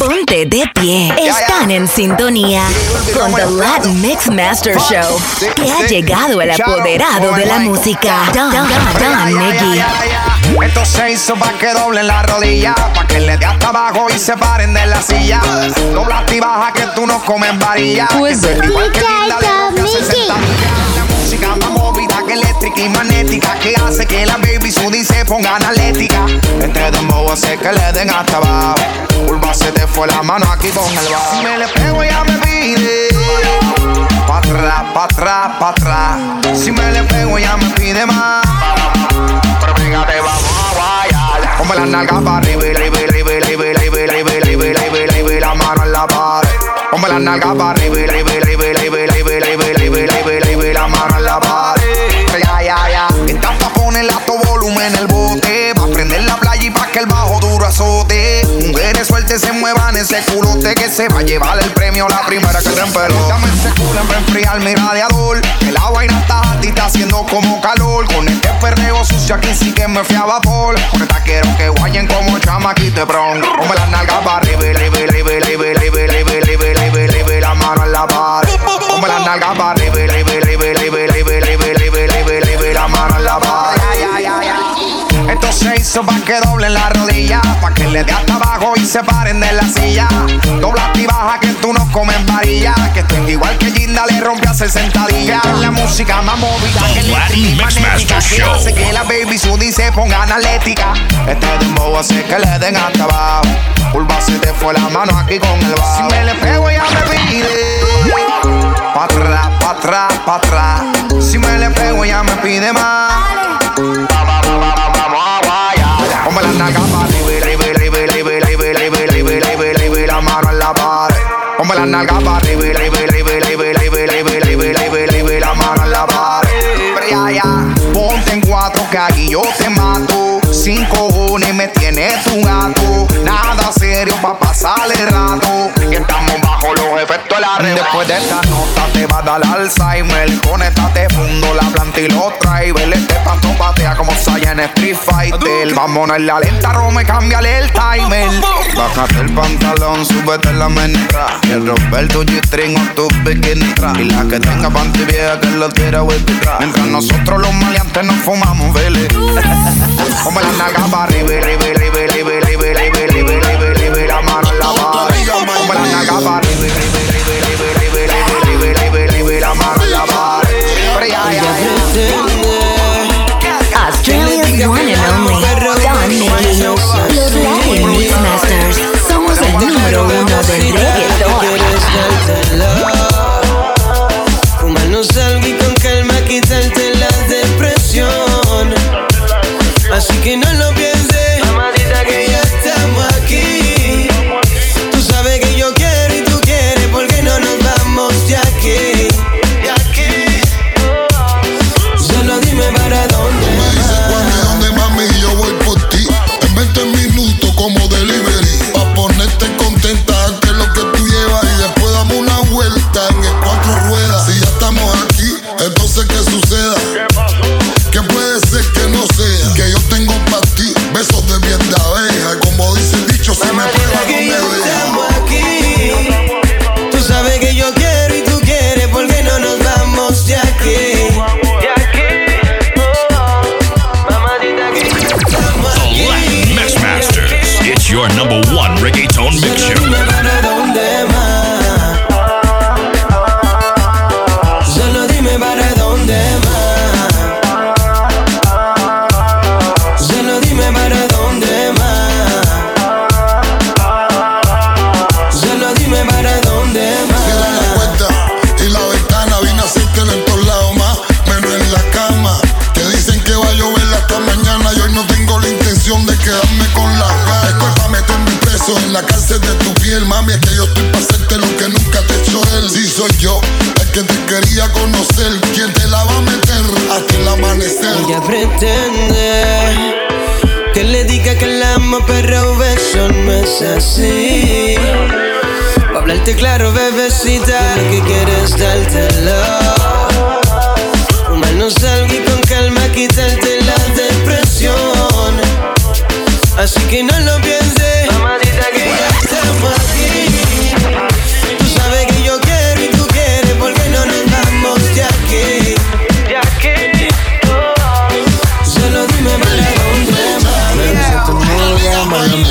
Ponte de pie. Están en sintonía con The Latin Mix Master Show. Que ha llegado el apoderado de la música. Don, Don, Don Nicky. Esto se hizo pa' que doblen la rodilla, pa' que le dé hasta abajo y se paren de la silla. Dobla y baja que tú no comes varilla. Pues Que igual que linda le Mica, rompe Mickey. 60 millas. La música más movida que eléctrica y magnética que hace que la baby sudi se ponga analética. Este dembow hace que le den hasta abajo. Curva se te fue la mano aquí con el bajo. Si me le pego ya me pide. Pa' atrás, pa' atrás, pa' atrás. Si me le pego ya me pide más. Pero fíjate, vamos a guayar. Ponme la nalga para arriba, arriba, arriba, arriba, arriba, arriba, arriba, arriba, arriba, la mano en la pared. Ponme la nalga para culote que se va a llevar el premio la primera que te empeló. Dame ese culo para enfriar mi radiador. Que la vaina está alta y está haciendo como calor. Con este perreo sucio aquí sí que me fui a vapor. Con esta quiero que guayen como chamaquite bron. Ponme las nalgas para arriba, arriba, arriba, arriba, arriba, arriba, arriba, arriba, arriba, la mano en la pared. Ponme las nalgas para arriba, ya. Esto se hizo pa' que doblen la rodilla, pa' que le dé hasta abajo y se paren de la silla. Dobla y baja que tú no comes varilla, que estoy igual que Ginda le rompe a hacer sentadilla. La música más movida que Mix magnética, Master que Show. hace que la baby sudi se ponga analética. Este dembow hace que le den hasta abajo. Curva se te fue la mano aquí con el bajo. Si me le pego ya me pide. Pa' atrás, pa' atrás, pa' atrás. Si me le pego ya me pide más. Guayar. Ponme la nalga pa' arriba, y arriba, y arriba, y arriba, y arriba, y arriba, y arriba, y arriba, la mano en la pared. Ponme la nalga pa' arriba, y arriba, y arriba, y arriba, y arriba, y arriba, y arriba, y arriba, y arriba, la mano en la pared. Pero ya, ya, ponte en cuatro que aquí yo te mato. Sin cojones me tienes tu gato. Nada serio pa' pasar el rato. Estamos bajo los efectos de la Después de esta nota te va a dar Alzheimer. Conéctate, fundo la planta y los drivers. Este pato patea como Saya en Street Fighter. Vamos a la lenta, Rome, cámbiale el timer. Bájate el pantalón, súbete la menestra. Y el romper tu G-string o tu bikini tra. Y la que tenga panty vieja que lo tira tra. Mientras nosotros los maleantes nos fumamos, vele. Ponme la para arriba, arriba, arriba, arriba, arriba, arriba, arriba, arriba, arriba, la mano en la pared. body living. En la cárcel de tu piel Mami, es que yo estoy pa' hacerte lo que nunca te he hecho él Sí soy yo, el que te quería conocer Quien te la va a meter hasta el amanecer Ella pretende que le diga que la amo, pero eso no es así. Pa' hablarte claro, bebecita, que quieres dártelo. Fumarnos algo y con calma quitarte la depresión. Así que no lo pienses,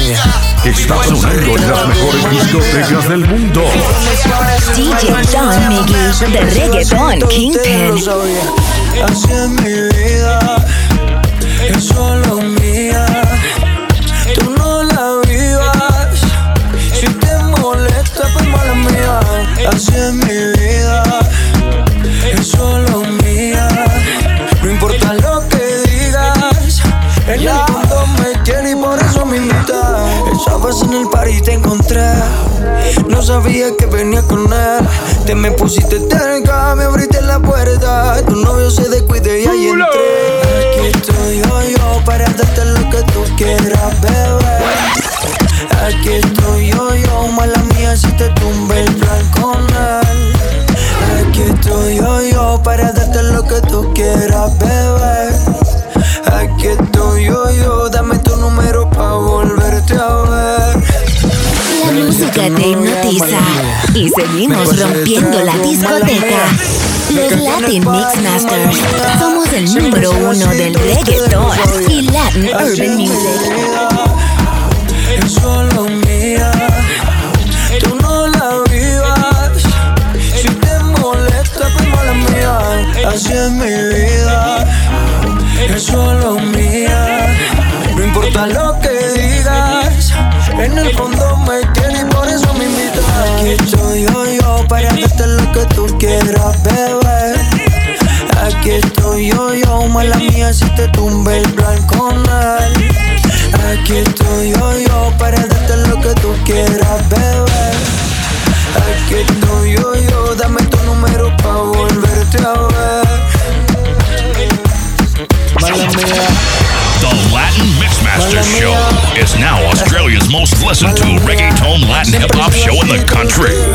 Está sonando en las mejores discotecas del mundo. DJ Don Miggy de Reggaeton Kingpin. Así es mi vida, es solo mía. Tú no la vivas. Si te molesta, pues mala mía. Así es mi vida. sabía que venía con él. Te me pusiste cerca, me abriste la puerta. Tu novio se descuide y ahí entré. Aquí estoy yo, yo para darte lo que tú quieras, bebé. Aquí estoy yo, yo, mala mía, si te tumbe el plan con él. Aquí estoy yo, yo para darte lo que tú quieras, bebé. Aquí estoy yo, yo, dame tu número pa' volverte a ver. La música te y seguimos rompiendo la discoteca. Los Latin Mix Masters. Somos el número uno del reggaetón y Latin Urban Music. Es solo mía. Tú no la vivas. Si te molesta, pues mala mía. Así es mi vida. Es solo mía. the country.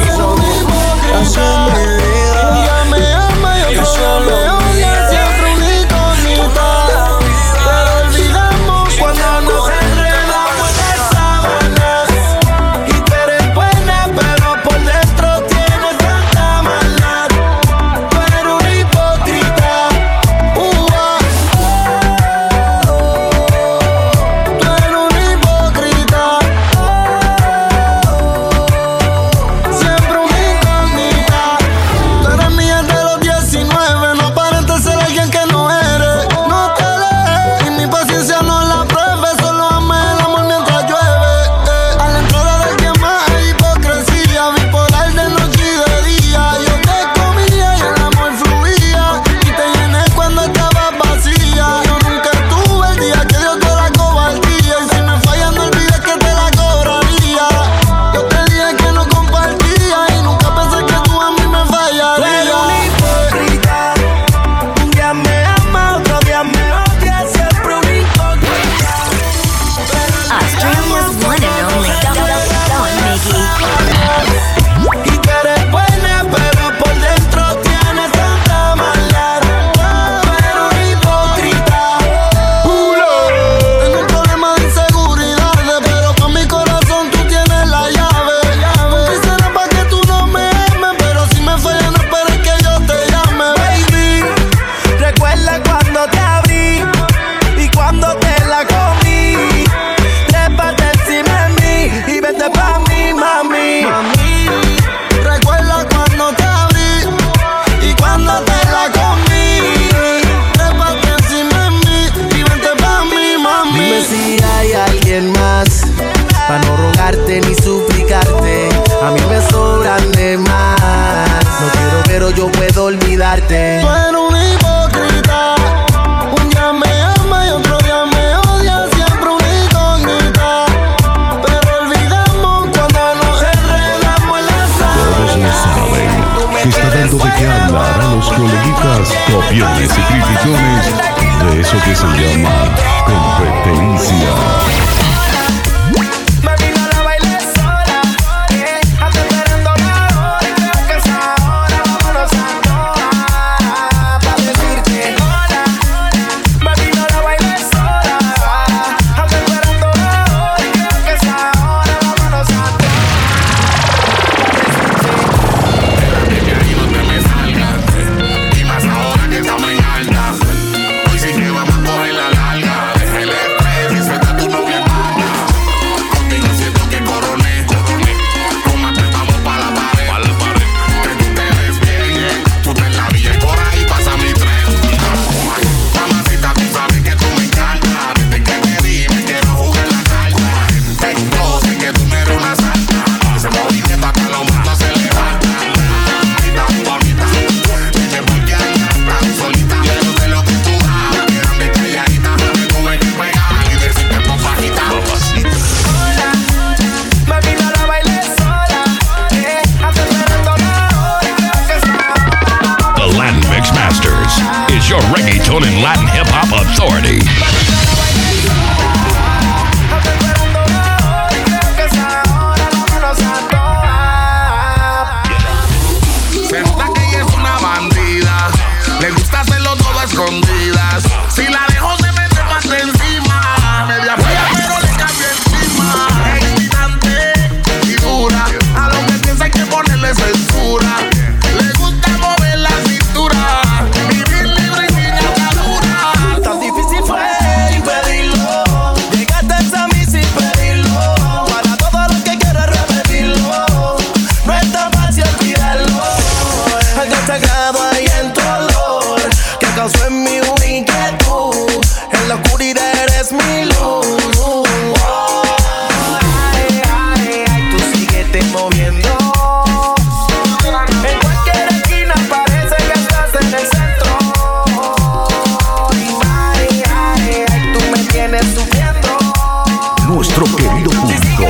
querido público.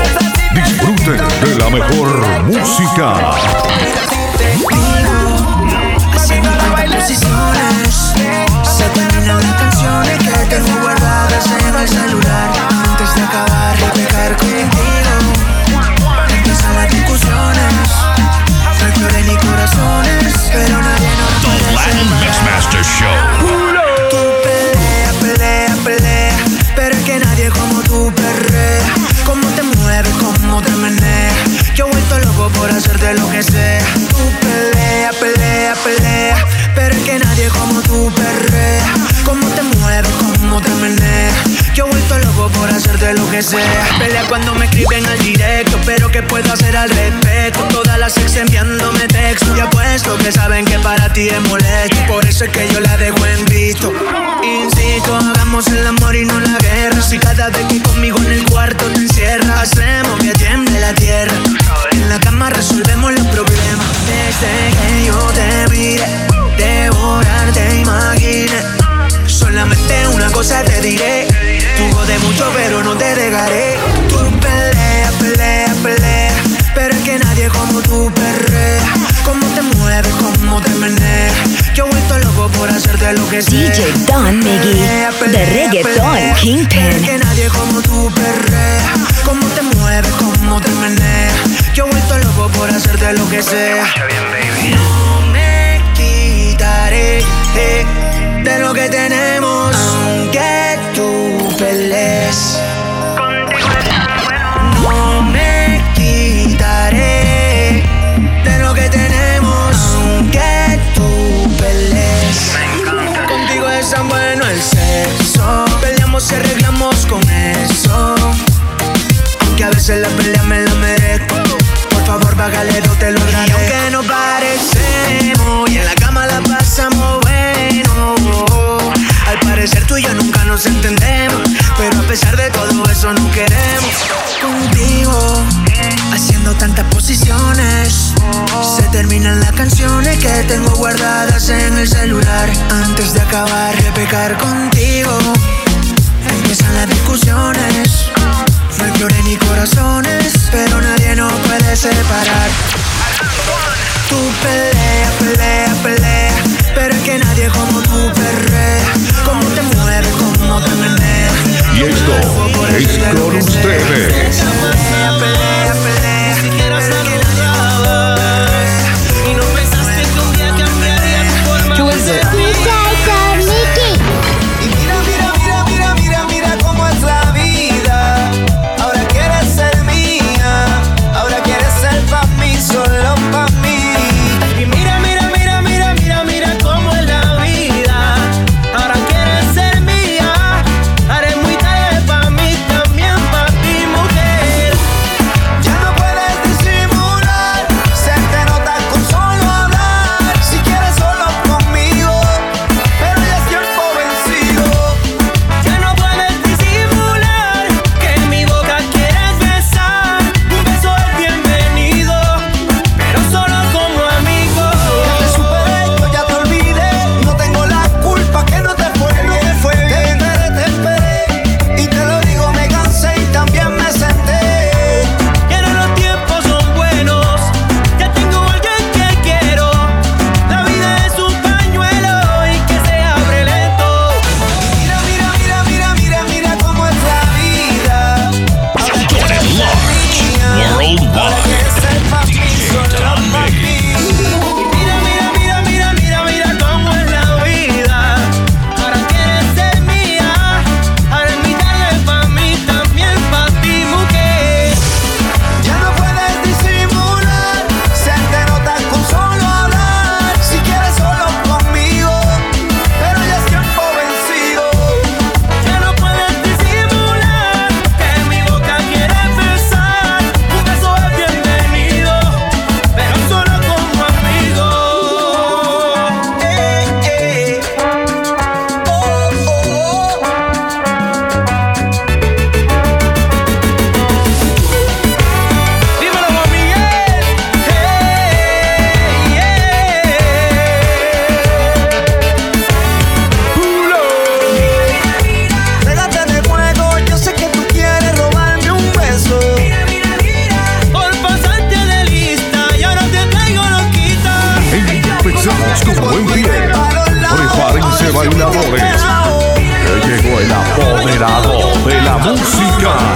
Disfruten de la mejor música. Que tengo. Antes de acabar de las discusiones. The Latin Show. Cómo te meneas Yo vuelto loco por hacerte lo que sea Tú pelea, pelea, pelea Pero es que nadie como tú perrea meneas Yo he vuelto loco por hacerte lo que sea Pelea cuando me escriben al directo Pero ¿qué puedo hacer al respecto? Todas las ex enviándome texto Y apuesto que saben que para ti es molesto. Por eso es que yo la dejo en visto. Insisto, hagamos el amor y no la guerra. Si cada vez que conmigo en el cuarto te encierras Hacemos que tiemble la tierra. En la cama resolvemos los problemas. Desde que yo te mire Devorar te imaginé Solamente una cosa te diré Tú de mucho pero no te dejaré Tú pelea, pelea, pelea Pero es que nadie como tú perrea Cómo te mueves, cómo te meneas Yo he vuelto loco por hacerte lo que sea DJ Don Miggy, The Reggaeton. Kingpin. Pero es que nadie como tú tantas posiciones Se terminan las canciones que tengo guardadas en el celular Antes de acabar de pecar contigo Empiezan las discusiones no hay flores ni corazones, pero nadie nos puede separar. Tú pelea, pelea, pelea, pero es que nadie como tú perrea. Cómo te mueves, cómo te meneas. Y esto es con ustedes. Pelea, pelea, pelea, música.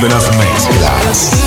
de las.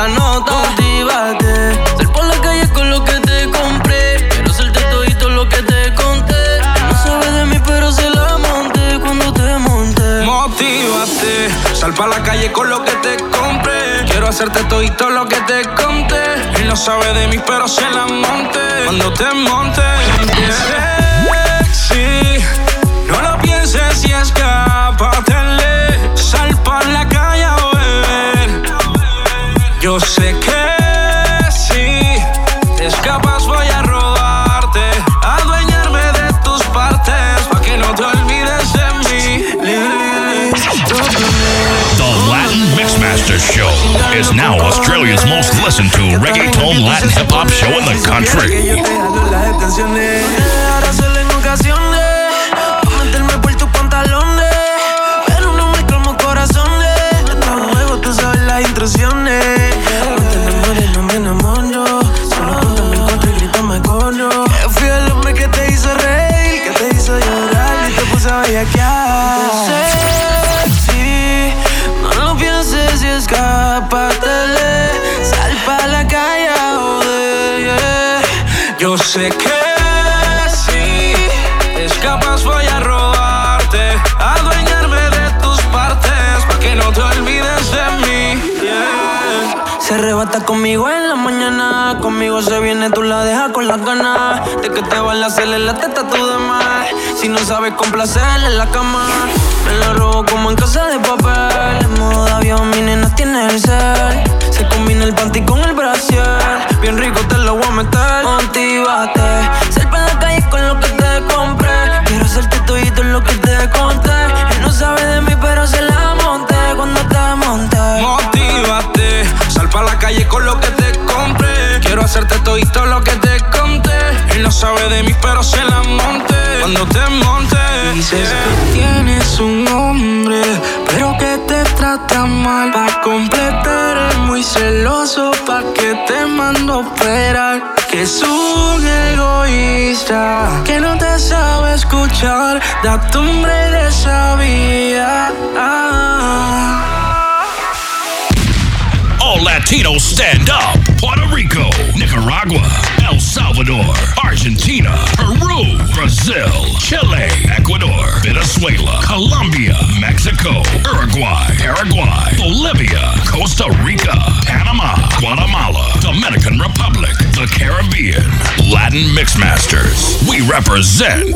la nota. Cultívate, ser por la calle con lo que te compré. Quiero hacerte todito lo que te conté. No sabe de mí, pero se la monté cuando te monté. Motívate, sal pa' la calle con lo que te compré. Quiero hacerte todito lo que te conté. Él no sabe de mí, pero se la monté cuando te monté. Yo sé que si es capaz voy a robarte, de tus partes, que no te olvides de mí. The Latin Mixmaster Show is now Australia's most listened to reggaeton Latin hip hop show in the country. Se arrebata conmigo en la mañana. Conmigo se viene, tú la dejas con las ganas. De que te van a hacerle la teta tú de más. Si no sabes complacerle en la cama, me la robo como en casa de papel. En modo de avión, mi nena tiene el cel. Se combina el panty con el brasier. Bien rico te lo voy a meter. Motivate. Salpa en la calle con lo que te compré. Quiero hacerte todo lo que te conté. Él no sabe de mí, pero se la pa' la calle con lo que te compré. Quiero hacerte todito lo que te conté. Él no sabe de mí, pero se la monte. Cuando te monte, dices que tienes un hombre, pero que te trata mal. Pa' completar, es muy celoso, pa' que te mando esperar. Que es un egoísta, que no te sabe escuchar. Da tumbre de esa vida. Ah, Latinos stand up. Puerto Rico, Nicaragua, El Salvador, Argentina, Peru, Brazil, Chile, Ecuador, Venezuela, Colombia, Mexico, Uruguay, Paraguay, Bolivia, Costa Rica, Panama, Guatemala, Dominican Republic, the Caribbean, Latin Mixmasters. We represent